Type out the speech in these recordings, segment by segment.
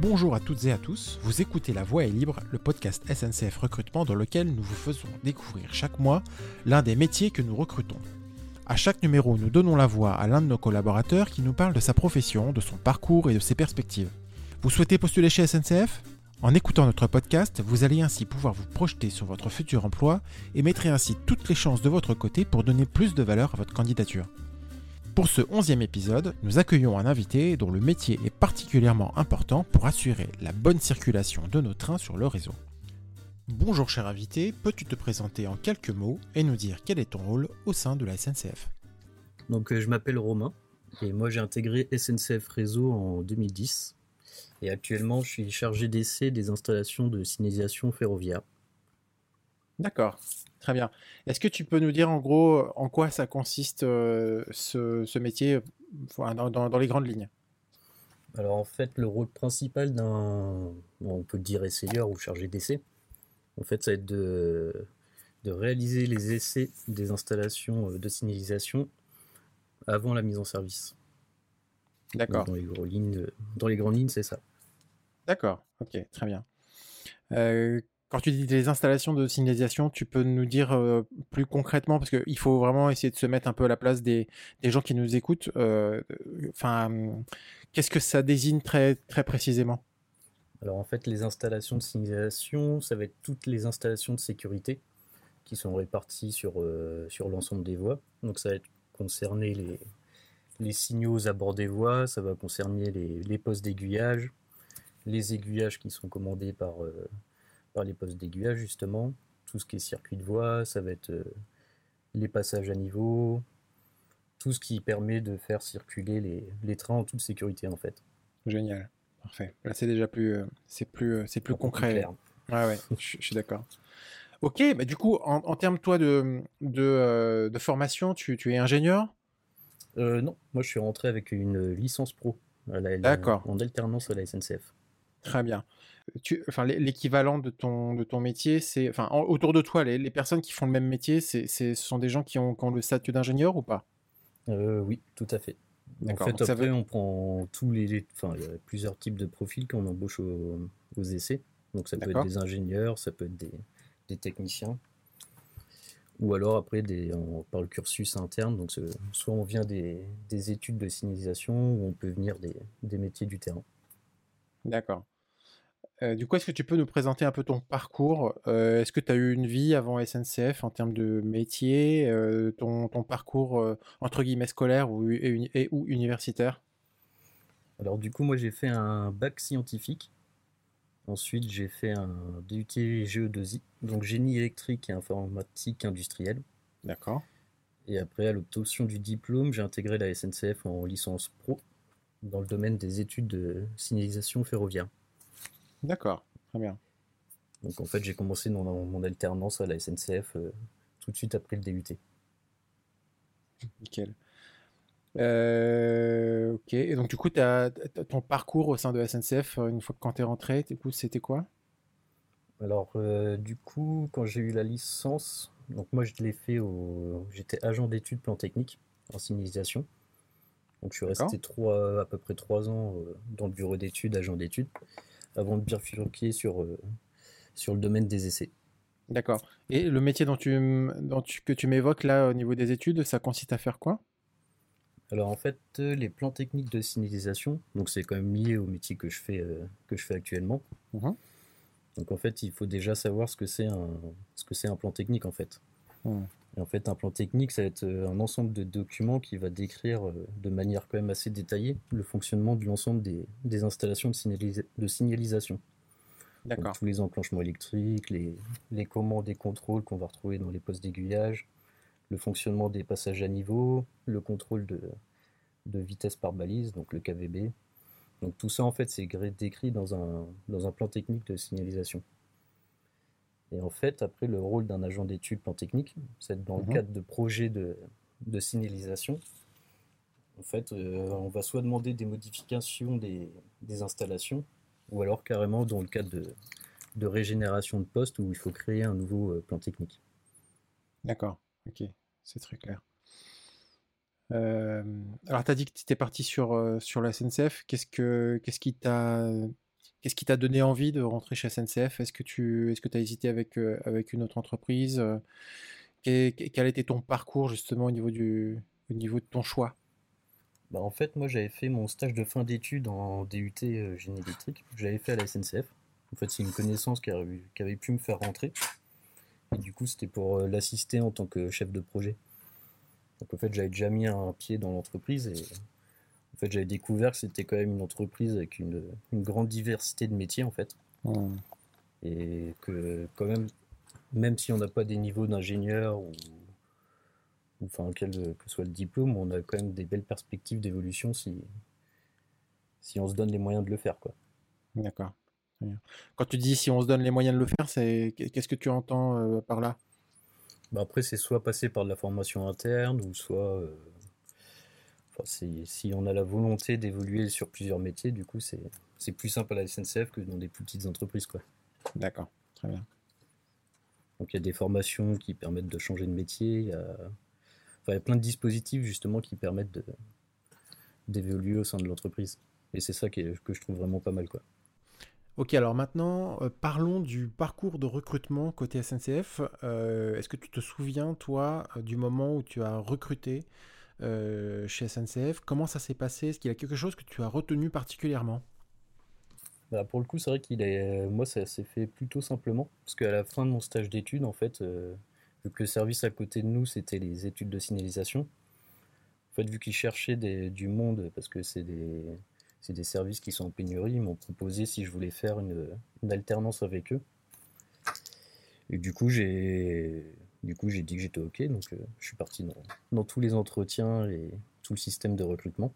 Bonjour à toutes et à tous, vous écoutez La Voix est libre, le podcast SNCF Recrutement dans lequel nous vous faisons découvrir chaque mois l'un des métiers que nous recrutons. À chaque numéro, nous donnons la voix à l'un de nos collaborateurs qui nous parle de sa profession, de son parcours et de ses perspectives. Vous souhaitez postuler chez SNCF En écoutant notre podcast, vous allez ainsi pouvoir vous projeter sur votre futur emploi et mettrez ainsi toutes les chances de votre côté pour donner plus de valeur à votre candidature. Pour ce onzième épisode, nous accueillons un invité dont le métier est particulièrement important pour assurer la bonne circulation de nos trains sur le réseau. Bonjour cher invité, peux-tu te présenter en quelques mots et nous dire quel est ton rôle au sein de la SNCF Donc euh, je m'appelle Romain et moi j'ai intégré SNCF Réseau en 2010 et actuellement je suis chargé d'essai des installations de signalisation ferroviaire. D'accord, très bien. Est-ce que tu peux nous dire en gros en quoi ça consiste euh, ce, ce métier dans, dans- dans les grandes lignes? Alors en fait le rôle principal d'un, on peut dire essayeur ou chargé d'essai, en fait ça va être de, de réaliser les essais des installations euh, de signalisation avant la mise en service. D'accord, Dans les, grandes lignes, dans les grandes lignes c'est ça. d'accord, ok, très bien. Euh, quand tu dis des installations de signalisation, tu peux nous dire euh, plus concrètement, parce qu'il faut vraiment essayer de se mettre un peu à la place des, gens qui nous écoutent. euh, Enfin, qu'est-ce que ça désigne très, précisément? Alors en fait, les installations de signalisation, ça va être toutes les installations de sécurité qui sont réparties sur, euh, sur l'ensemble des voies. Donc ça va être concerner les, les signaux aux abords des voies, ça va concerner les, les postes d'aiguillage, les aiguillages qui sont commandés par, par les postes d'aiguillage justement, tout ce qui est circuit de voie, ça va être euh, les passages à niveau, tout ce qui permet de faire circuler les, les trains en toute sécurité en fait. Génial, parfait. Là, c'est déjà plus, euh, c'est plus, euh, c'est plus plus concret. clair. Ouais, ouais, je, je suis d'accord. Ok, bah du coup, en, en termes toi de, de, euh, de formation, tu, tu es ingénieur? Non, moi je suis rentré avec une licence pro à la- D'accord. en alternance à la SNCF. Très bien. Tu, enfin, l'é- l'équivalent de ton, de ton métier, c'est, enfin, en- autour de toi, les, les personnes qui font le même métier, c'est, c'est, ce sont des gens qui ont, qui ont le statut d'ingénieur ou pas? Euh, oui, tout à fait. En fait, après, veut- on prend tous les, enfin, il y a plusieurs types de profils qu'on embauche au- aux essais. Donc ça peut être des ingénieurs, ça peut être des, des techniciens, ou alors après des, on, par le cursus interne. Donc soit on vient des, des études de signalisation, ou on peut venir des, des métiers du terrain. D'accord. Euh, du coup, est-ce que tu peux nous présenter un peu ton parcours? Euh, Est-ce que tu as eu une vie avant SNCF en termes de métier, euh, ton, ton parcours entre guillemets scolaire ou, et, uni- et ou universitaire? Alors du coup, moi j'ai fait un bac scientifique. Ensuite, j'ai fait un DUT GE2I, donc génie électrique et informatique industrielle. D'accord. Et après, à l'obtention du diplôme, j'ai intégré la SNCF en licence pro dans le domaine des études de signalisation ferroviaire. D'accord. Très bien. Donc en fait, j'ai commencé mon, mon alternance à la SNCF euh, tout de suite après le DUT. Nickel. Euh, ok. Et donc, du coup, ton parcours au sein de SNCF, euh, une fois que quand tu es rentré, c'était quoi? Alors euh, du coup, quand j'ai eu la licence, donc moi je l'ai fait au, j'étais agent d'études plan technique en signalisation. Donc je suis resté trois, à peu près trois ans euh, dans le bureau d'études, agent d'études, avant de bifurquer sur, euh, sur le domaine des essais. D'accord. Et le métier dont tu, dont tu- que tu m'évoques là au niveau des études, ça consiste à faire quoi? Alors en fait, euh, les plans techniques de signalisation, donc c'est quand même lié au métier que je fais, euh, que je fais actuellement. Mhm. Donc en fait, il faut déjà savoir ce que c'est un, ce que c'est un plan technique en fait. Mhm. Et en fait, un plan technique, ça va être euh, un ensemble de documents qui va décrire euh, de manière quand même assez détaillée le fonctionnement de l'ensemble des, des installations de, signalisa- de signalisation. Donc, D'accord. tous les enclenchements électriques, les, les commandes et contrôles qu'on va retrouver dans les postes d'aiguillage, le fonctionnement des passages à niveau, le contrôle de, de vitesse par balise, donc le KVB. Donc tout ça, en fait, c'est décrit dans un, dans un plan technique de signalisation. Et en fait, après, le rôle d'un agent d'études plan technique, c'est dans Mhm. le cadre de projets de, de signalisation. En fait, euh, on va soit demander des modifications des, des installations, ou alors carrément dans le cadre de, de régénération de poste où il faut créer un nouveau euh, plan technique. D'accord. Ok. C'est très clair. Euh, alors, tu as dit que tu étais parti sur, sur la SNCF. Qu'est-ce que, qu'est-ce qui t'a Qu'est-ce qui t'a donné envie de rentrer chez SNCF Est-ce que tu est-ce que as hésité avec, avec une autre entreprise Quel, quel était ton parcours justement au niveau, du, au niveau de ton choix? Bah, En fait, moi j'avais fait mon stage de fin d'études en DUT génie électrique. J'avais fait à la SNCF. En fait, c'est une connaissance qui avait, pu me faire rentrer. Et du coup, c'était pour l'assister en tant que chef de projet. Donc en fait, j'avais déjà mis un pied dans l'entreprise et fait, j'avais découvert que c'était quand même une entreprise avec une, grande diversité de métiers en fait. Mmh. Et que quand même, même si on n'a pas des niveaux d'ingénieur ou, enfin quel que soit le diplôme, on a quand même des belles perspectives d'évolution si, si on se donne les moyens de le faire. quoi. D'accord. Quand tu dis si on se donne les moyens de le faire, c'est qu'est-ce que tu entends euh, par là? Bah, après, c'est soit passer par de la formation interne, ou soit. Euh, si on a la volonté d'évoluer sur plusieurs métiers, du coup, c'est plus simple à la SNCF que dans des plus petites entreprises. quoi. D'accord, très bien. Donc il y a des formations qui permettent de changer de métier, il y a, il y a plein de dispositifs justement qui permettent d'évoluer au sein de l'entreprise. Et c'est ça que je trouve vraiment pas mal. quoi. Ok, alors maintenant, euh, parlons du parcours de recrutement côté SNCF. Euh, est-ce que tu te souviens, toi, euh, du moment où tu as recruté chez SNCF Comment ça s'est passé? Est-ce qu'il y a quelque chose que tu as retenu particulièrement? Bah, Pour le coup, c'est vrai qu'il est... moi, ça s'est fait plutôt simplement. Parce qu'à la fin de mon stage d'études, en fait, vu que le service à côté de nous, c'était les études de signalisation, en fait, vu qu'ils cherchaient du monde, parce que c'est des c'est des services qui sont en pénurie. Ils m'ont proposé si je voulais faire une, alternance avec eux. Et du coup, j'ai du coup j'ai dit que j'étais ok. Donc, euh, je suis parti dans, tous les entretiens et tout le système de recrutement.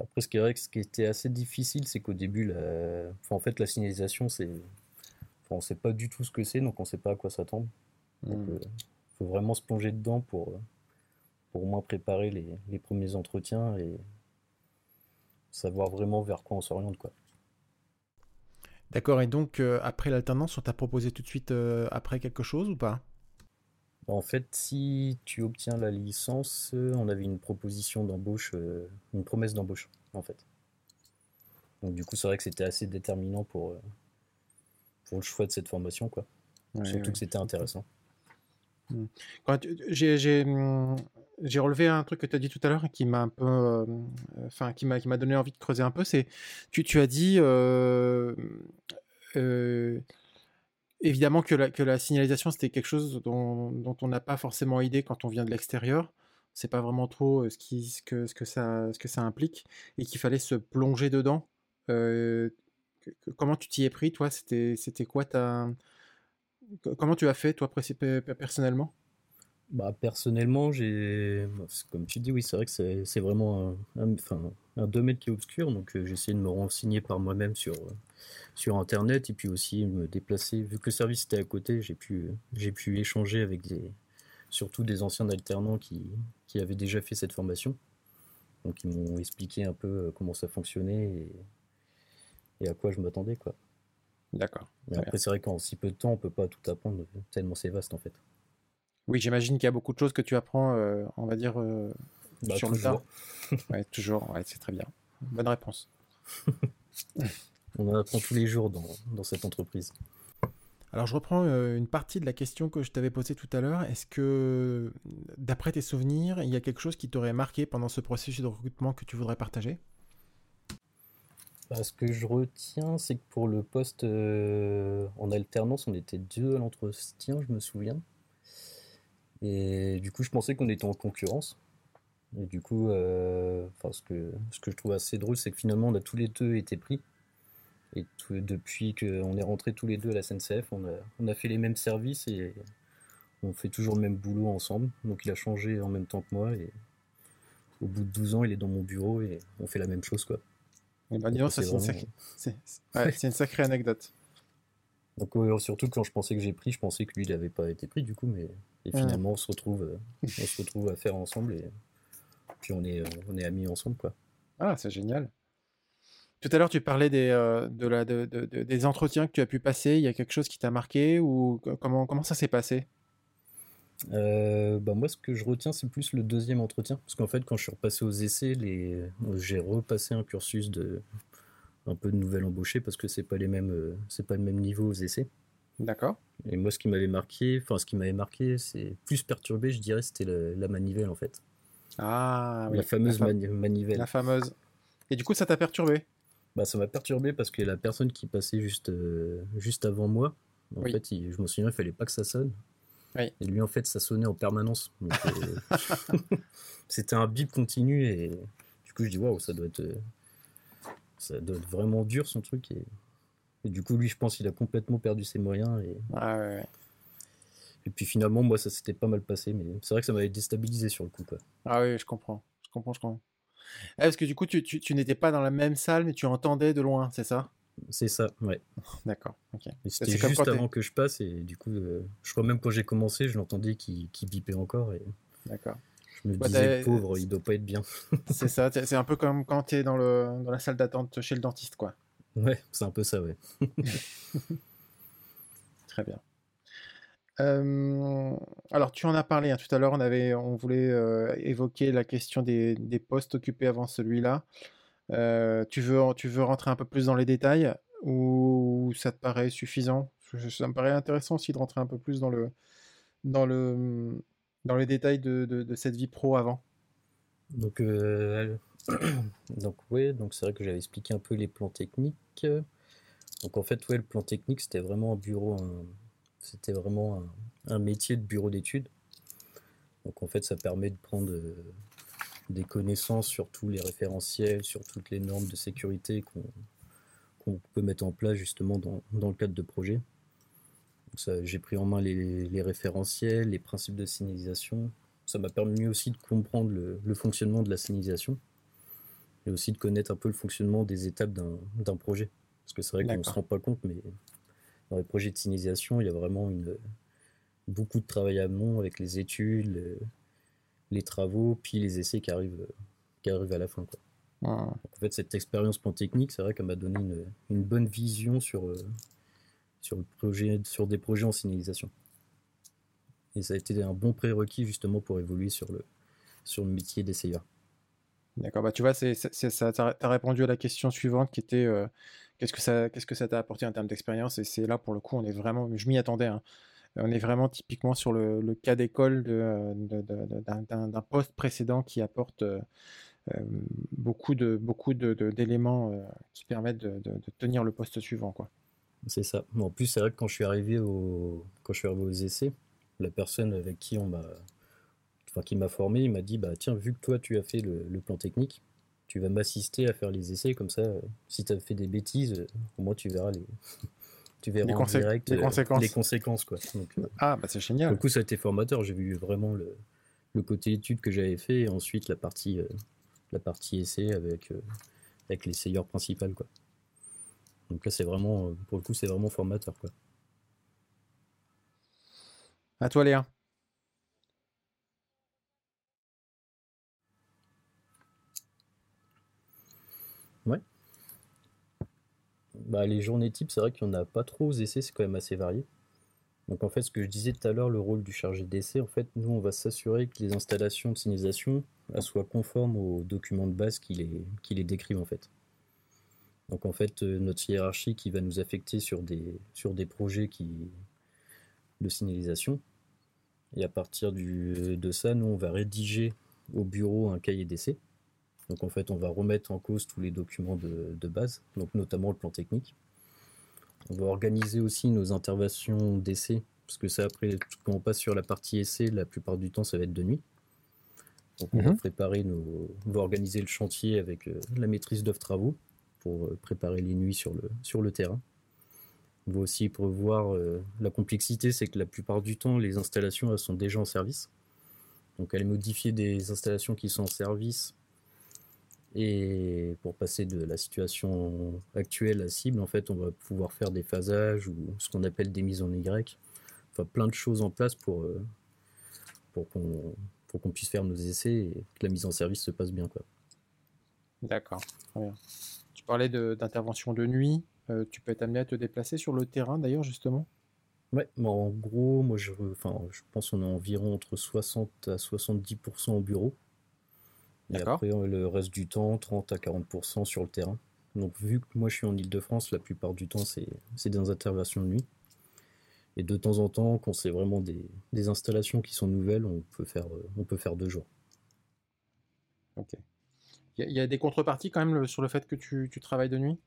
Après, ce qui est vrai que ce qui était assez difficile, c'est qu'au début, la... en fait, la signalisation, c'est, on ne sait pas du tout ce que c'est, donc on ne sait pas à quoi s'attendre. Il hmm. euh, faut vraiment se plonger dedans pour, pour au moins préparer les, les premiers entretiens et savoir vraiment vers quoi on s'oriente. quoi. D'accord, et donc euh, après l'alternance, on t'a proposé tout de suite euh, après quelque chose ou pas? En fait, si tu obtiens la licence, euh, on avait une proposition d'embauche, une promesse d'embauche en fait. Donc du coup, c'est vrai que c'était assez déterminant pour, pour le choix de cette formation, quoi. Surtout que c'était intéressant. Hmm. J'ai hum, j'ai relevé un truc que tu as dit tout à l'heure qui m'a un peu, euh, enfin, qui m'a, qui m'a donné envie de creuser un peu. C'est, tu, tu as dit, euh, euh, évidemment que la, que la signalisation c'était quelque chose dont, dont on n'a pas forcément idée quand on vient de l'extérieur. C'est pas vraiment trop ce, qui, ce, que, ce, que ça, ce que ça implique et qu'il fallait se plonger dedans. comment tu t'y es pris, toi? C'était quoi ta, comment tu as fait toi personnellement? Bah, personnellement, j'ai, comme tu dis, oui, c'est vrai que c'est vraiment un, enfin, un domaine qui est obscur, donc euh, j'ai essayé de me renseigner par moi-même sur, euh, sur Internet et puis aussi me déplacer. Vu que le service était à côté, j'ai pu, j'ai pu échanger avec des, surtout des anciens alternants qui, qui avaient déjà fait cette formation. Donc ils m'ont expliqué un peu euh, comment ça fonctionnait et, et à quoi je m'attendais, quoi. D'accord. après, c'est vrai qu'en si peu de temps, on peut pas tout apprendre, tellement c'est vaste en fait. Oui, j'imagine qu'il y a beaucoup de choses que tu apprends, euh, on va dire, euh, bah, sur le tas. ouais, toujours, ouais, c'est très bien. Bonne réponse. on en apprend tous les jours dans, dans cette entreprise. Alors je reprends euh, une partie de la question que je t'avais posée tout à l'heure. Est-ce que, d'après tes souvenirs, il y a quelque chose qui t'aurait marqué pendant ce processus de recrutement que tu voudrais partager? Bah, Ce que je retiens, c'est que pour le poste en alternance, on était deux à l'entretien, je me souviens. Et du coup, je pensais qu'on était en concurrence. Et du coup, euh, ce, que, ce que je trouve assez drôle, c'est que finalement, on a tous les deux été pris. Et depuis qu'on est rentrés tous les deux à la SNCF, on a, on a fait les mêmes services et on fait toujours le même boulot ensemble. Donc il a changé en même temps que moi. Et au bout de 12 ans, il est dans mon bureau et on fait la même chose. quoi. Bah, c'est une, sacrée anecdote. Donc surtout quand je pensais que j'ai pris, je pensais que lui il n'avait pas été pris du coup, mais et finalement on se retrouve, euh, on se retrouve à faire ensemble et puis on est, euh, on est amis ensemble quoi. Ah c'est génial. Tout à l'heure tu parlais des, euh, de la, de, des entretiens que tu as pu passer. Il y a quelque chose qui t'a marqué ou comment, comment ça s'est passé? Bah moi, ce que je retiens, c'est plus le deuxième entretien. Parce qu'en fait, quand je suis repassé aux essais, les... j'ai repassé un cursus de, un peu de nouvelles embauchées parce que c'est pas les mêmes, c'est pas le même niveau aux essais. D'accord. Et moi, ce qui m'avait marqué, enfin, ce qui m'avait marqué, c'est plus perturbé, je dirais, c'était la manivelle en fait. Ah, oui. La fameuse manivelle. La fameuse. Et du coup, ça t'a perturbé? Bah, ça m'a perturbé parce que la personne qui passait juste, euh, juste avant moi, en fait, je me souviens, il fallait pas que ça sonne. Oui. Et lui, en fait, ça sonnait en permanence. Euh, c'était un bip continu et du coup, je dis waouh, ça doit être, euh, ça doit être vraiment dur son truc et et du coup, lui, je pense qu'il a complètement perdu ses moyens. Et... Ah et puis finalement, moi, ça s'était pas mal passé, mais c'est vrai que ça m'avait déstabilisé sur le coup. Quoi. Ah oui, je comprends. Je comprends, je comprends. Ah, parce que du coup, tu, tu, n'étais pas dans la même salle, mais tu entendais de loin, c'est ça? C'est ça, ouais. D'accord, ok. C'était juste avant que je passe, et du coup, euh, je crois même quand j'ai commencé, je l'entendais qui, qui bipait encore. Et... D'accord. Je me disais, pauvre, il doit pas être bien. c'est ça, c'est un peu comme quand tu es dans, le, dans la salle d'attente chez le dentiste, quoi. Ouais, c'est un peu ça, ouais. Très bien. Alors, tu en as parlé hein, tout à l'heure. On avait, on voulait évoquer la question des, postes occupés avant celui-là. Tu veux, tu veux rentrer un peu plus dans les détails ou ça te paraît suffisant? Ça me paraît intéressant aussi de rentrer un peu plus dans le, dans le, dans les détails de, de cette vie pro avant. Donc, donc oui, donc c'est vrai que j'avais expliqué un peu les plans techniques. Donc en fait, ouais, le plan technique, c'était vraiment un bureau, c'était vraiment un, métier de bureau d'études. Donc en fait, ça permet de prendre euh, des connaissances sur tous les référentiels, sur toutes les normes de sécurité qu'on peut mettre en place justement dans, le cadre de projets. J'ai pris en main les, référentiels, les principes de signalisation. Ça m'a permis aussi de comprendre le fonctionnement de la signalisation et aussi de connaître un peu le fonctionnement des étapes d'un projet. Parce que c'est vrai qu'on ne se rend pas compte, mais dans les projets de signalisation, il y a vraiment une, beaucoup de travail amont avec les études, les, travaux, puis les essais qui arrivent, qui arrivent à la fin. Quoi. en fait, cette expérience plan technique, c'est vrai qu'elle m'a donné une, une, bonne vision sur, euh, sur, le projet, sur des projets en signalisation. Et ça a été un bon prérequis justement pour évoluer sur le, sur le métier d'essayeur. D'accord, bah tu vois, c'est, ça, tu as répondu à la question suivante qui était euh, qu'est-ce que ça qu'est-ce que ça t'a apporté en termes d'expérience? Et c'est là pour le coup, on est vraiment, je m'y attendais, hein. on est vraiment typiquement sur le, cas d'école d'un, poste précédent qui apporte euh, euh, beaucoup, de, beaucoup d'éléments qui permettent de, tenir le poste suivant. Quoi. C'est ça. En plus, c'est vrai que quand je suis arrivé, au, quand je suis arrivé aux essais, la personne avec qui on m'a enfin, qui m'a formé, il m'a dit bah tiens, vu que toi tu as fait le, plan technique, tu vas m'assister à faire les essais, comme ça, euh, si tu as fait des bêtises, euh, au moins tu verras les. tu verras en direct les, euh, conséquences. les conséquences. Quoi. ah, bah c'est génial. Du coup, ça a été formateur. J'ai vu vraiment le, le côté étude que j'avais fait et ensuite la partie, la partie essai avec, avec l'essayeur principal. Quoi. Donc là, c'est vraiment, pour le coup, c'est vraiment formateur. Quoi. À toi, Léa. Ouais. Bah, les journées types, c'est vrai qu'il n'y en a pas trop aux essais, c'est quand même assez varié. Donc en fait, ce que je disais tout à l'heure, le rôle du chargé d'essai, en fait, nous, on va s'assurer que les installations de signalisation soient conformes aux documents de base qui les, les décrivent en fait. Donc en fait, euh, notre hiérarchie qui va nous affecter sur des, sur des projets qui, de signalisation. Et à partir du, de ça, nous, on va rédiger au bureau un cahier d'essai donc en fait, on va remettre en cause tous les documents de, base, donc notamment le plan technique. On va organiser aussi nos interventions d'essai, parce que ça après, quand on passe sur la partie essai, la plupart du temps, ça va être de nuit. Donc on va mhm. préparer nos, on va organiser le chantier avec euh, la maîtrise d'œuvre travaux pour euh, préparer les nuits sur le, sur le terrain. On va aussi prévoir euh, la complexité, c'est que la plupart du temps, les installations elles sont déjà en service. Donc aller modifier des installations qui sont en service et pour passer de la situation actuelle à cible, en fait, on va pouvoir faire des phasages ou ce qu'on appelle des mises en Y. Enfin, plein de choses en place pour, euh, pour qu'on pour qu'on puisse faire nos essais et que la mise en service se passe bien. Quoi. D'accord. Tu parlais d'intervention de, nuit. Euh, tu peux être amené à te déplacer sur le terrain d'ailleurs, justement? Ouais, en gros, moi je, enfin, je pense qu'on a environ entre 60 à 70% au bureau. Et après, le reste du temps, 30 à 40% sur le terrain. Donc vu que moi je suis en Ile-de-France, la plupart du temps c'est des interventions de nuit. Et de temps en temps, quand c'est vraiment des, installations qui sont nouvelles, on peut faire, on peut faire deux jours. Ok. Il y, a des contreparties quand même sur le fait que tu, travailles de nuit?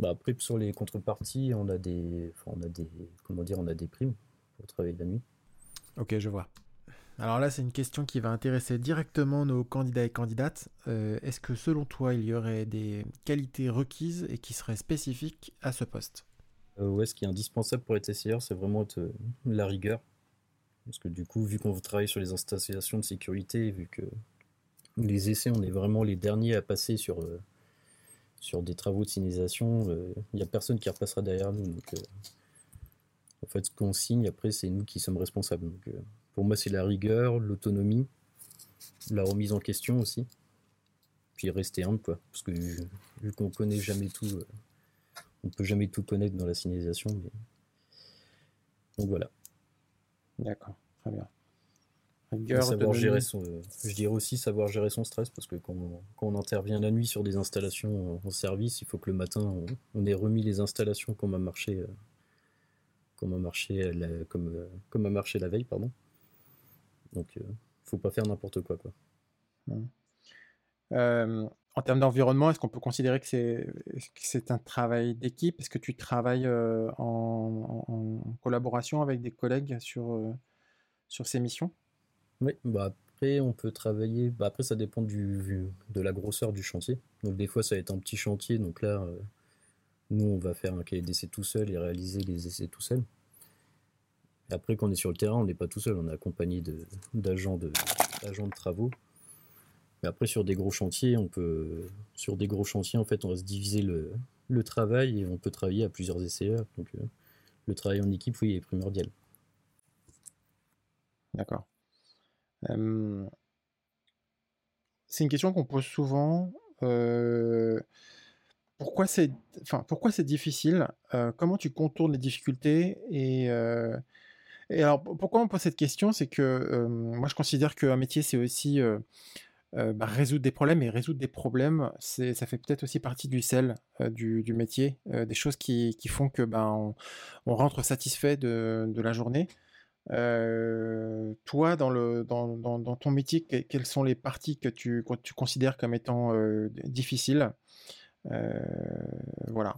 Bah Après, sur les contreparties, on a des, on a des, comment dire, on a des primes pour travailler de la nuit. Ok, je vois. Alors là, c'est une question qui va intéresser directement nos candidats et candidates. Euh, est-ce que selon toi, il y aurait des qualités requises et qui seraient spécifiques à ce poste? Euh, ce qui est indispensable pour être essayeur, c'est vraiment la rigueur. Parce que du coup, vu qu'on travaille sur les installations de sécurité, vu que les essais, on est vraiment les derniers à passer sur, euh, des travaux de signalisation, il n'y a personne qui repassera derrière nous. En fait, ce qu'on signe, après, c'est nous qui sommes responsables. Pour moi, c'est la rigueur, l'autonomie, la remise en question aussi. Puis rester humble, quoi. Parce que vu, qu'on connaît jamais tout, on euh, on peut jamais tout connaître dans la signalisation. Donc voilà. D'accord, très bien. Rigueur, savoir gérer son, euh, je dirais aussi savoir gérer son stress parce que quand on, intervient la nuit sur des installations en, service, il faut que le matin on, ait remis les installations comme a marché, euh, comme a marché, comme, comme a marché la veille, pardon. Donc, il euh, faut pas faire n'importe quoi. quoi. Euh, en termes d'environnement, est-ce qu'on peut considérer que c'est un travail d'équipe? Est-ce que tu travailles euh, en, collaboration avec des collègues sur, sur ces missions? Oui, bah après on peut travailler. Bah après ça dépend du, de la grosseur du chantier. Donc des fois ça va être un petit chantier. Donc là, nous on va faire un cahier d'essai tout seul et réaliser les essais tout seul. Après, quand on est sur le terrain, on n'est pas tout seul, on est accompagné d'agents de, de, travaux. Mais après, sur des gros chantiers, on peut, sur des gros chantiers, en fait, on va se diviser le, travail et on peut travailler à plusieurs essayeurs. Donc, euh, le travail en équipe, oui, est primordial. D'accord. c'est une question qu'on pose souvent. Euh, pourquoi c'est, difficile? Euh, Comment tu contournes les difficultés et et alors, pourquoi on pose cette question? C'est que moi, je considère qu'un métier, c'est aussi bah, résoudre des problèmes. Et résoudre des problèmes, ça fait peut-être aussi partie du sel du, métier, des choses qui, font que ben, on, rentre satisfait de, la journée. toi, dans, ton métier, quelles sont les parties que tu, que tu considères comme étant difficiles? Voilà.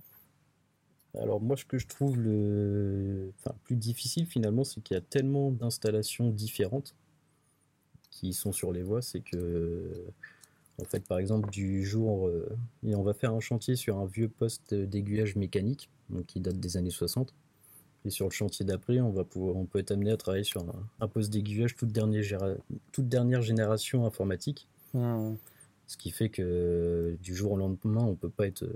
Alors moi, ce que je trouve le plus difficile finalement, c'est qu'il y a tellement d'installations différentes qui sont sur les voies, c'est que en fait, par exemple, du jour, euh, on va faire un chantier sur un vieux poste d'aiguillage mécanique, donc qui date des années 60. Et sur le chantier d'après, on va pouvoir, on peut être amené à travailler sur un, poste d'aiguillage toute dernière, toute dernière génération informatique. Mmh. Ce qui fait que du jour au lendemain, on peut pas être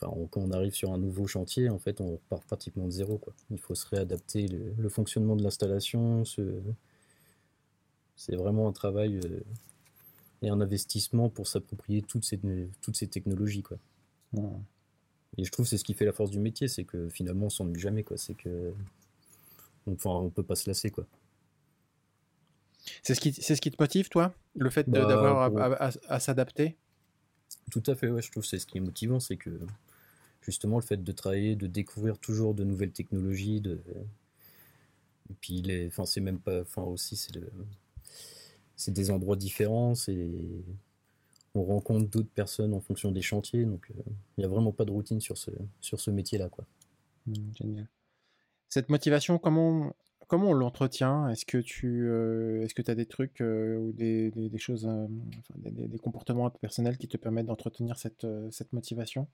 quand on arrive sur un nouveau chantier, en fait, on repart pratiquement de zéro. Quoi. Il faut se réadapter le, fonctionnement de l'installation. C'est vraiment un travail euh, et un investissement pour s'approprier toutes ces, toutes ces technologies. Quoi. Et je trouve que c'est ce qui fait la force du métier, c'est que finalement on s'ennuie jamais. Quoi. C'est que enfin, on peut pas se lasser. Quoi. C'est ce, qui, ce qui te motive, toi? Le fait bah, d'avoir à, s'adapter? Tout à fait, ouais, je trouve que c'est ce qui est motivant, c'est que justement le fait de travailler, de découvrir toujours de nouvelles technologies, de et puis les, enfin c'est même pas, enfin aussi c'est c'est des endroits différents, c'est on rencontre d'autres personnes en fonction des chantiers, donc euh, il n'y a vraiment pas de routine sur ce, sur ce métier-là. Quoi. Mmh, génial. Cette motivation, comment, comment on l'entretient? Est-ce que tu euh, est-ce que as des trucs euh, ou des, choses, des, des, comportements personnels qui te permettent d'entretenir cette, cette motivation?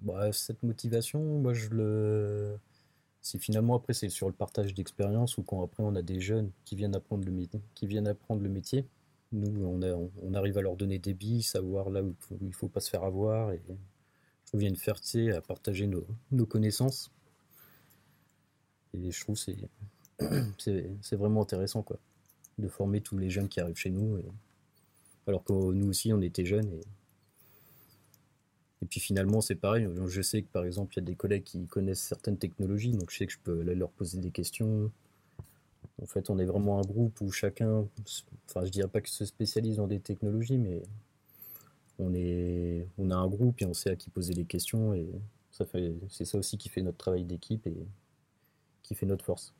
Bah, cette motivation, moi je le. C'est finalement après c'est sur le partage d'expérience ou quand après on a des jeunes qui viennent apprendre le métier, qui viennent apprendre le métier. Nous on, a, on arrive à leur donner des billes, savoir là où il faut pas se faire avoir et je trouve qu'il y à partager nos, nos connaissances. Et je trouve c'est c'est vraiment intéressant quoi de former tous les jeunes qui arrivent chez nous alors que nous aussi on était jeunes et et puis finalement, c'est pareil. Je sais que par exemple, il y a des collègues qui connaissent certaines technologies, donc je sais que je peux leur poser des questions. En fait, on est vraiment un groupe où chacun, enfin, je dirais pas que se spécialise dans des technologies, mais on, est, on a un groupe et on sait à qui poser les questions. Et ça fait, c'est ça aussi qui fait notre travail d'équipe et qui fait notre force.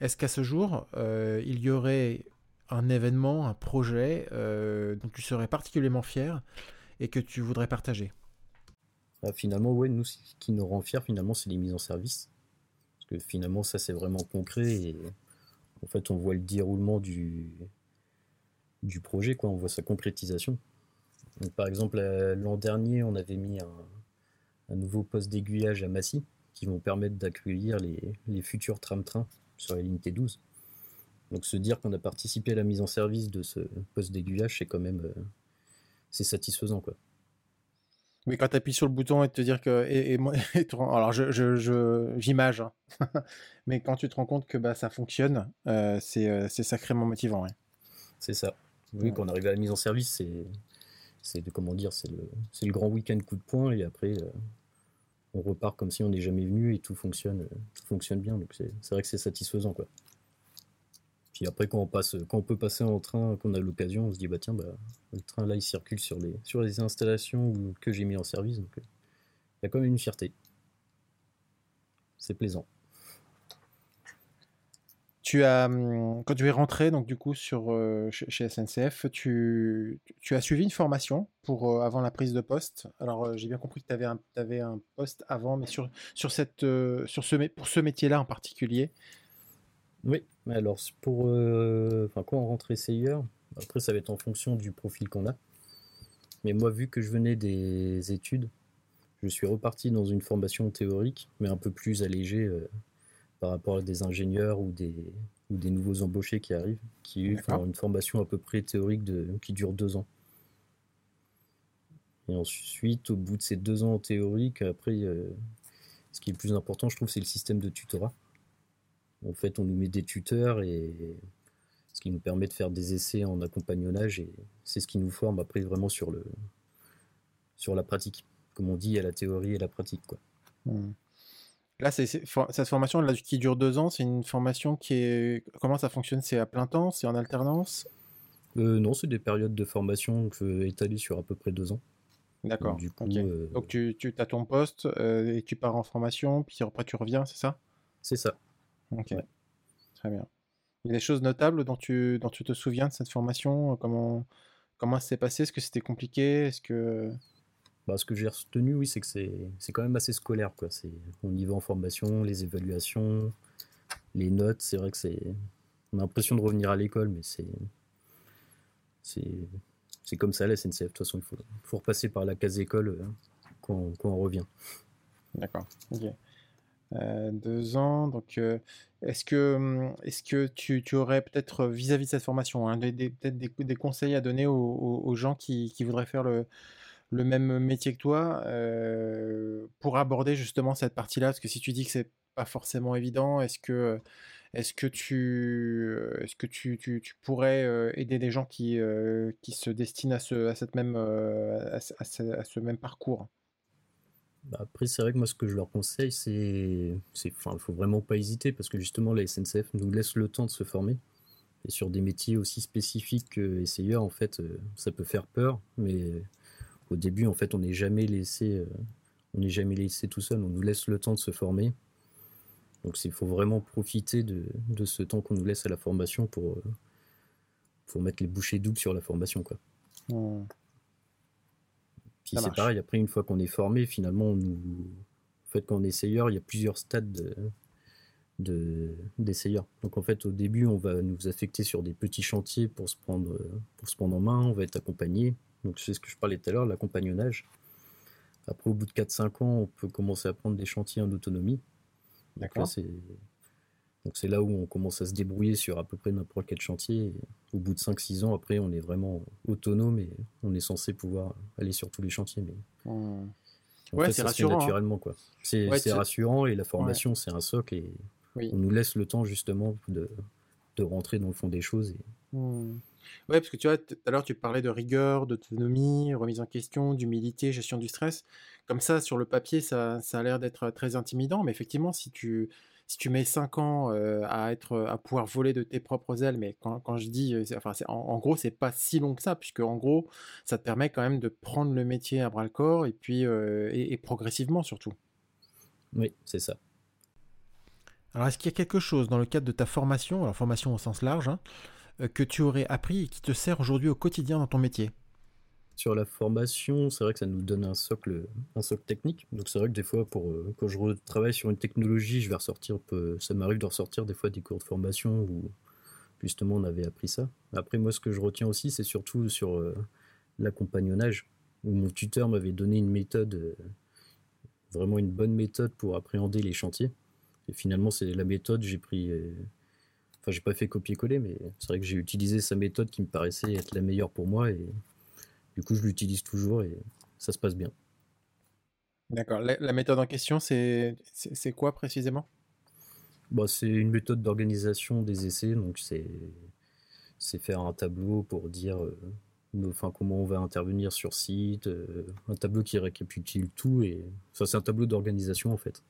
Est-ce qu'à ce jour, euh, il y aurait un événement, un projet euh, dont tu serais particulièrement fier et que tu voudrais partager ah, Finalement, ouais, nous, ce qui nous rend fiers, finalement, c'est les mises en service. Parce que finalement, ça, c'est vraiment concret et en fait, on voit le déroulement du, du projet, quoi. On voit sa concrétisation. par exemple, euh, l'an dernier, on avait mis un, nouveau poste d'aiguillage à Massy qui vont permettre d'accueillir les, les futurs tram-trains sur la ligne T12. Donc se dire qu'on a participé à la mise en service de ce poste d'aiguillage, c'est quand même euh, c'est satisfaisant quoi. Mais quand tu appuies sur le bouton et te dire que et, alors je j'image, hein. mais quand tu te rends compte que bah, ça fonctionne, euh, euh, c'est sacrément motivant. C'est ça. Oui, quand on arrive à la mise en service, c'est c'est de comment dire, c'est le c'est le grand week-end coup de poing et après on repart comme si on n'est jamais venu et tout fonctionne tout fonctionne bien. Donc c'est vrai que c'est satisfaisant quoi. Puis après, quand on, passe, quand on peut passer en train, qu'on a l'occasion, on se dit, bah tiens, bah, le train là, il circule sur les, sur les installations que j'ai mis en service. Donc, euh, il y a quand même une fierté. C'est plaisant. Tu as, hum, quand tu es rentré donc du coup sur euh, chez SNCF, tu, as suivi une formation pour euh, avant la prise de poste? Alors j'ai bien compris que tu avais avais un poste avant, mais sur sur cette sur ce pour ce métier-là en particulier, oui, mais alors pour euh, enfin, quand on rentre essayeur, après ça va être en fonction du profil qu'on a. Mais moi, vu que je venais des études, je suis reparti dans une formation théorique, mais un peu plus allégée euh, par rapport à des ingénieurs ou des, ou des nouveaux embauchés qui arrivent, qui ont une formation à peu près théorique de, qui dure deux ans. Et ensuite, au bout de ces deux ans théoriques, après, euh, ce qui est le plus important, je trouve, c'est le système de tutorat. En fait, on nous met des tuteurs et ce qui nous permet de faire des essais en accompagnonnage et c'est ce qui nous forme après vraiment sur le sur la pratique. Comme on dit, il y a la théorie et la pratique, quoi. Hmm. Là, c'est, cette formation là, qui dure deux ans, c'est une formation qui est. Comment ça fonctionne? C'est à plein temps? C'est en alternance? Euh, Non, c'est des périodes de formation étalées sur à peu près deux ans. D'accord. Donc, euh, Donc tu, tu as ton poste euh, et tu pars en formation, puis après tu reviens, c'est ça? C'est ça. Ok, très bien. Il y a des choses notables dont tu, dont tu te souviens de cette formation? Comment, comment ça s'est passé? Est-ce que c'était compliqué? Est-ce que... Bah, ce que j'ai retenu, oui, c'est que c'est quand même assez scolaire. Quoi. On y va en formation, les évaluations, les notes. C'est vrai que c'est. On a l'impression de revenir à l'école, mais c'est. C'est comme ça la SNCF. De toute façon, il faut, faut repasser par la case école euh, quand, quand on revient. D'accord. Ok. Euh, deux ans. Donc, euh, est-ce que, hum, est-ce que tu, tu aurais peut-être vis-à-vis de cette formation, hein, des, peut-être des, conseils à donner aux, gens qui, qui, voudraient faire le, le, même métier que toi euh, pour aborder justement cette partie-là? Parce que si tu dis que c'est pas forcément évident, est-ce que, est-ce que tu, est-ce que tu, tu, tu pourrais aider des gens qui, qui se destinent à ce, à cette même, à, ce, même parcours? Après, c'est vrai que moi, ce que je leur conseille, c'est. Enfin, il faut vraiment pas hésiter parce que justement, la SNCF nous laisse le temps de se former. Et sur des métiers aussi spécifiques que essayeur, en fait, euh, ça peut faire peur, mais au début, en fait, on n'est jamais laissé. Euh, on n'est jamais laissé tout seul, on nous laisse le temps de se former. Donc il faut vraiment profiter de, ce temps qu'on nous laisse à la formation pour, euh, mettre les bouchées doubles sur la formation. Mmh. Puis c'est pareil, après, une fois qu'on est formé, finalement, nous... en fait, quand on est essayeur, il y a plusieurs stades de, d'essayeurs. Donc en fait, au début, on va nous affecter sur des petits chantiers pour se prendre, pour se prendre en main, on va être accompagné. Donc c'est ce que je parlais tout à l'heure, l'accompagnonnage. Après, au bout de 4-5 ans, on peut commencer à prendre des chantiers en autonomie. D'accord. c'est donc c'est là où on commence à se débrouiller sur à peu près n'importe quel chantier. au bout de 5-6 ans, après, on est vraiment autonome et on est censé pouvoir aller sur tous les chantiers. Mais mmh. ouais, c'est rassurant. Hein. Naturellement, quoi. C'est rassurant et la formation, c'est un socle et on nous laisse le temps justement de, de, rentrer dans le fond des choses. Et... Mmh. Ouais, parce que tu vois, tout à l'heure, tu parlais de rigueur, d'autonomie, remise en question, d'humilité, gestion du stress. Comme ça, sur le papier, ça, ça a l'air d'être très intimidant, mais effectivement, si tu si tu mets 5 ans à être à pouvoir voler de tes propres ailes, mais quand, quand je dis, enfin, en, en, gros, c'est pas si long que ça, puisque en gros, ça te permet quand même de prendre le métier à bras le corps et puis et, progressivement surtout. Oui, c'est ça. Alors, est-ce qu'il y a quelque chose dans le cadre de ta formation, alors formation au sens large, hein, que tu aurais appris et qui te sert aujourd'hui au quotidien dans ton métier? Sur la formation, c'est vrai que ça nous donne un socle, technique. Donc c'est vrai que des fois, euh, quand je travaille sur une technologie, je vais ressortir, ça m'arrive de ressortir des fois des cours de formation où justement on avait appris ça. Après, moi, ce que je retiens aussi, c'est surtout sur euh, l'accompagnonnage, où mon tuteur m'avait donné une méthode, euh, vraiment une bonne méthode pour appréhender les chantiers. Et finalement, c'est la méthode, j'ai pris... Enfin, j'ai pas fait copier-coller, mais c'est vrai que j'ai utilisé sa méthode qui me paraissait être la meilleure pour moi du coup, je l'utilise toujours et ça se passe bien. D'accord. La, méthode en question, c'est quoi précisément? Bah, C'est une méthode d'organisation des essais. Donc, c'est faire un tableau pour dire euh, enfin, comment on va intervenir sur site, euh, un tableau qui récapitule tout. Et... Enfin, c'est un tableau d'organisation en fait.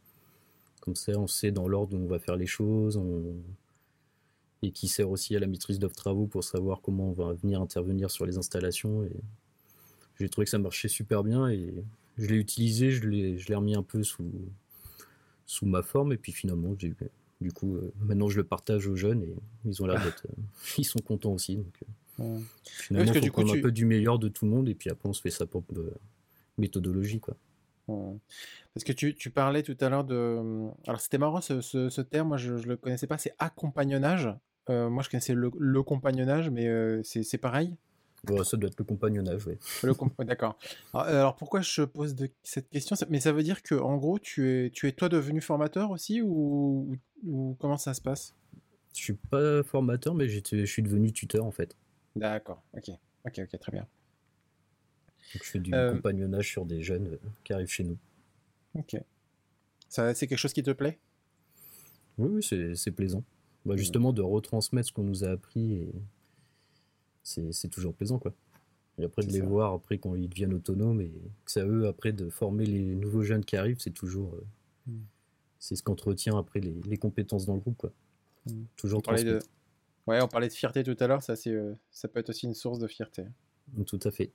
Comme ça, on sait dans l'ordre où on va faire les choses. Et qui sert aussi à la maîtrise d'œuvre travaux pour savoir comment on va venir intervenir sur les installations. Et j'ai trouvé que ça marchait super bien et je l'ai utilisé, je l'ai, je l'ai remis un peu sous, sous ma forme et puis finalement, du coup, euh, maintenant je le partage aux jeunes et ils ont l'air d'être, euh, ils sont contents aussi. Donc, euh, finalement, faut qu'on un peu du meilleur de tout le monde et puis après on se fait sa propre méthodologie, quoi. Parce que tu, tu, parlais tout à l'heure de. Alors c'était marrant ce, ce, terme, moi je ne le connaissais pas, c'est accompagnonnage. moi je connaissais le, le compagnonnage, mais c'est pareil ça doit être le compagnonnage, oui. D'accord. Alors, pourquoi je pose cette question? Mais ça veut dire que en gros, tu es, tu es toi devenu formateur aussi ou, comment ça se passe? Je suis pas formateur, mais je suis devenu tuteur en fait. D'accord. Ok. Ok. Ok. Très bien. je fais du euh, compagnonnage sur des jeunes euh, qui arrivent chez nous. Ok. Ça, c'est quelque chose qui te plaît? Oui, oui, c'est plaisant. Bah, mmh. justement, de retransmettre ce qu'on nous a appris et c'est toujours plaisant quoi. Et après de les voir après quand ils deviennent autonomes et que ça eux après de former les nouveaux jeunes qui arrivent, c'est toujours euh, mm. c'est ce qu'entretient après les, les, compétences dans le groupe quoi. Mm. Toujours on de... Ouais, on parlait de fierté tout à l'heure, ça c'est euh, ça peut être aussi une source de fierté. Tout à fait.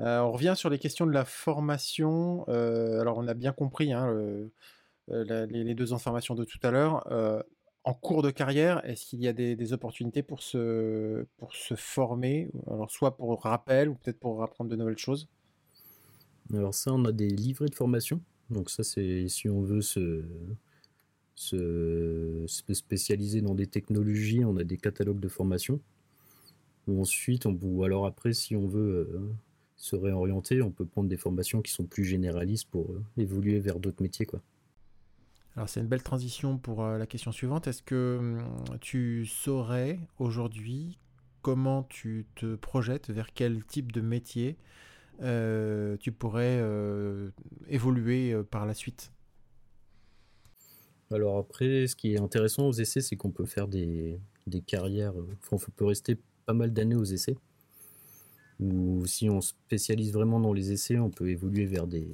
Euh, on revient sur les questions de la formation. alors on a bien compris hein, les, les, deux informations de tout à l'heure en cours de carrière, est-ce qu'il y a des, opportunités pour se, former? Alors, soit pour rappel ou peut-être pour apprendre de nouvelles choses? Alors, ça, on a des livrets de formation. Donc, ça, c'est si on veut se, se, spécialiser dans des technologies, on a des catalogues de formation. Ou ensuite, on, ou alors après, si on veut euh, se réorienter, on peut prendre des formations qui sont plus généralistes pour euh, évoluer vers d'autres métiers, quoi. Alors c'est une belle transition pour euh, la question suivante. Est-ce que hum, tu saurais aujourd'hui comment tu te projettes, vers quel type de métier euh, tu pourrais euh, évoluer par la suite? Alors après, ce qui est intéressant aux essais, c'est qu'on peut faire des, des carrières, on peut rester pas mal d'années aux essais. Ou si on spécialise vraiment dans les essais, on peut évoluer vers des,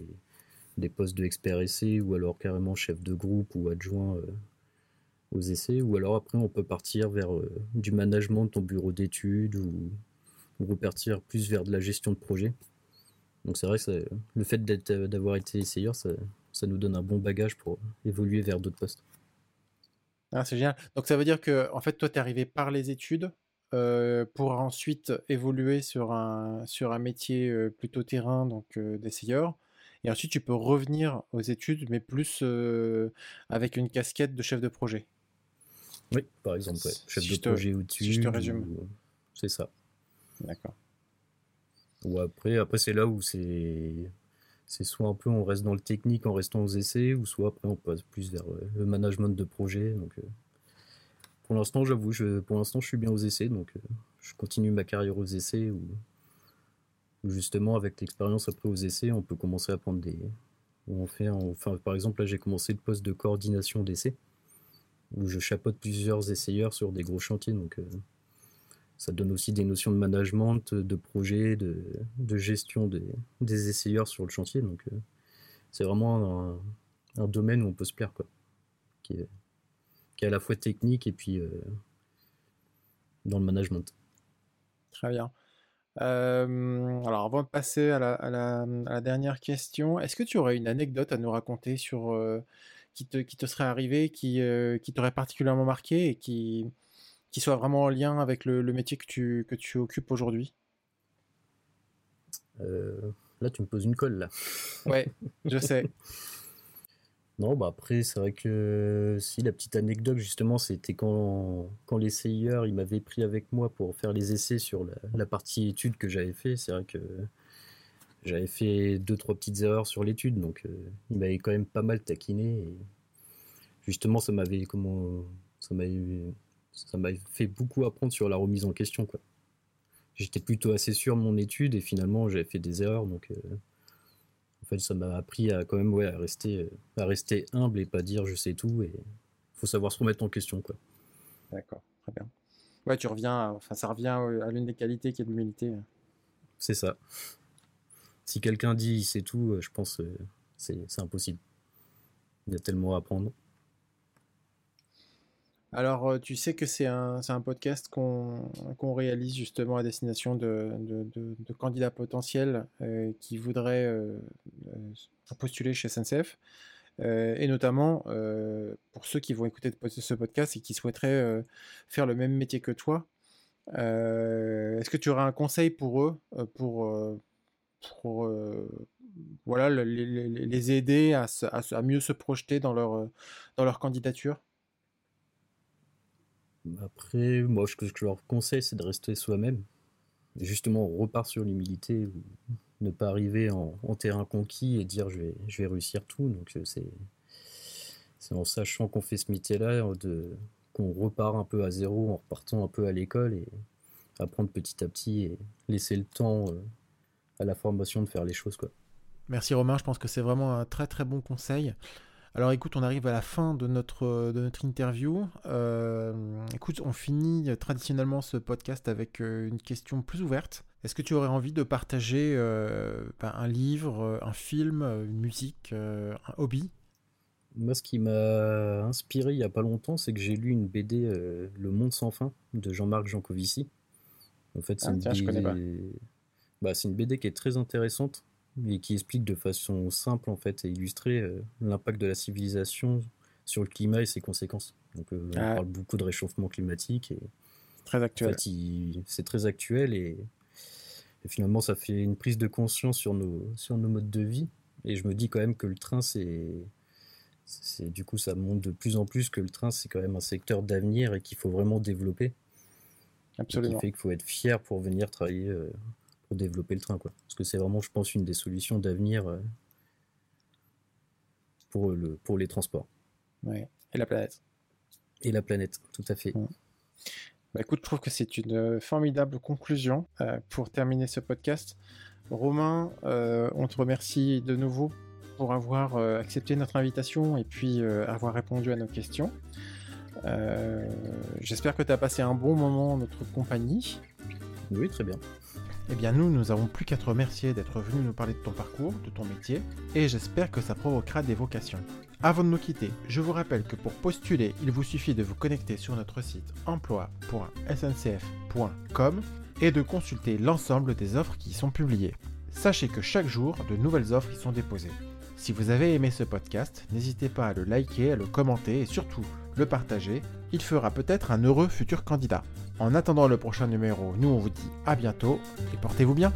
des postes de expert essai ou alors carrément chef de groupe ou adjoint euh, aux essais. Ou alors après, on peut partir vers euh, du management de ton bureau d'études ou, repartir plus vers de la gestion de projet. Donc c'est vrai que le fait d'avoir été essayeur, ça, nous donne un bon bagage pour évoluer vers d'autres postes. Ah, c'est génial. Donc ça veut dire que en fait, toi, tu es arrivé par les études euh, pour ensuite évoluer sur un, sur un métier plutôt terrain, donc d'essayeur. Et ensuite, tu peux revenir aux études, mais plus euh, avec une casquette de chef de projet. Oui, par exemple, chef de projet au-dessus. je te résume. C'est ça. D'accord. Ou après, après c'est là où c'est c'est soit un peu on reste dans le technique en restant aux essais, ou soit après on passe plus vers euh, le management de projet. Donc, euh, pour l'instant, j'avoue, je, pour l'instant, je suis bien aux essais, donc je continue ma carrière aux essais ou justement avec l'expérience après aux essais, on peut commencer à prendre des. enfin, par exemple, là j'ai commencé le poste de coordination d'essais, où je chapeaute plusieurs essayeurs sur des gros chantiers, donc euh, ça donne aussi des notions de management, de projet, de, gestion des, essayeurs sur le chantier, donc euh, c'est vraiment un, domaine où on peut se plaire, quoi. qui est, qui est à la fois technique et puis dans le management. Très bien. Alors, avant de passer à la, dernière question, est-ce que tu aurais une anecdote à nous raconter sur qui, te, qui te serait arrivée, qui, qui t'aurait particulièrement marqué et qui, qui soit vraiment en lien avec le, métier que tu, que tu occupes aujourd'hui? Là, tu me poses une colle, là. Ouais, je sais. Non, bah après, c'est vrai que si la petite anecdote, justement, c'était quand, quand l'essayeur il m'avait pris avec moi pour faire les essais sur la, partie étude que j'avais fait. C'est vrai que j'avais fait deux, trois petites erreurs sur l'étude, donc euh, il m'avait quand même pas mal taquiné. Justement, ça m'avait comment ça m'avait ça fait beaucoup apprendre sur la remise en question, quoi. J'étais plutôt assez sûr de mon étude et finalement j'avais fait des erreurs, donc euh, en fait, ça m'a appris à quand même ouais, à rester, euh, à rester humble et pas dire je sais tout. Et faut savoir se remettre en question, quoi. D'accord, très bien. Ouais, tu reviens, enfin, ça revient à l'une des qualités qui est l'humilité. C'est ça. Si quelqu'un dit il sait tout, euh, je pense que c'est impossible. Il y a tellement à apprendre. Alors, euh, tu sais que c'est un, podcast qu'on réalise justement à destination de, candidats potentiels euh, qui voudraient euh, postuler chez SNCF. et notamment pour ceux qui vont écouter ce podcast et qui souhaiteraient faire le même métier que toi. Est-ce que tu aurais un conseil pour eux, pour, voilà, les, aider à, mieux se projeter dans leur candidature? Après, moi, ce que je leur conseille, c'est de rester soi-même. Justement, on repart sur l'humilité, ne pas arriver en, terrain conquis et dire je vais, réussir tout. Donc, euh, c'est, en sachant qu'on fait ce métier-là, qu'on repart un peu à zéro, en repartant un peu à l'école et apprendre petit à petit et laisser le temps euh, à la formation de faire les choses. Quoi. Merci Romain, je pense que c'est vraiment un très très bon conseil. Alors écoute, on arrive à la fin de notre, de notre interview. Euh, écoute, on finit traditionnellement ce podcast avec euh, une question plus ouverte. Est-ce que tu aurais envie de partager euh, ben, un livre, un film, une musique, un hobby? Moi, ce qui m'a inspiré il n'y a pas longtemps, c'est que j'ai lu une BD Le Monde sans fin de Jean-Marc Jancovici. En fait, c'est ah, une, bah, une BD qui est très intéressante et qui explique de façon simple en fait et illustrée euh, l'impact de la civilisation sur le climat et ses conséquences. Donc euh, on parle beaucoup de réchauffement climatique et très actuel. c'est très actuel et, finalement ça fait une prise de conscience sur nos sur nos modes de vie et je me dis quand même que le train c'est c'est du coup ça montre de plus en plus que le train c'est quand même un secteur d'avenir et qu'il faut vraiment développer. Absolument. qui fait qu'il faut être fier pour venir travailler euh, pour développer le train. Quoi. Parce que c'est vraiment, je pense, une des solutions d'avenir euh, pour, le, pour les transports. Ouais. Et la planète. Et la planète, tout à fait. Bah, écoute, je trouve que c'est une formidable conclusion euh, pour terminer ce podcast. Romain, euh, on te remercie de nouveau pour avoir accepté notre invitation et puis avoir répondu à nos questions. J'espère que tu as passé un bon moment en notre compagnie. Oui, très bien. Eh bien nous, nous avons plus qu'à te remercier d'être venu nous parler de ton parcours, de ton métier, et j'espère que ça provoquera des vocations. Avant de nous quitter, je vous rappelle que pour postuler, il vous suffit de vous connecter sur notre site emploi.sncf.com et de consulter l'ensemble des offres qui y sont publiées. Sachez que chaque jour, de nouvelles offres y sont déposées. Si vous avez aimé ce podcast, n'hésitez pas à le liker, à le commenter et surtout le partager. Il fera peut-être un heureux futur candidat. En attendant le prochain numéro, nous on vous dit à bientôt et portez-vous bien.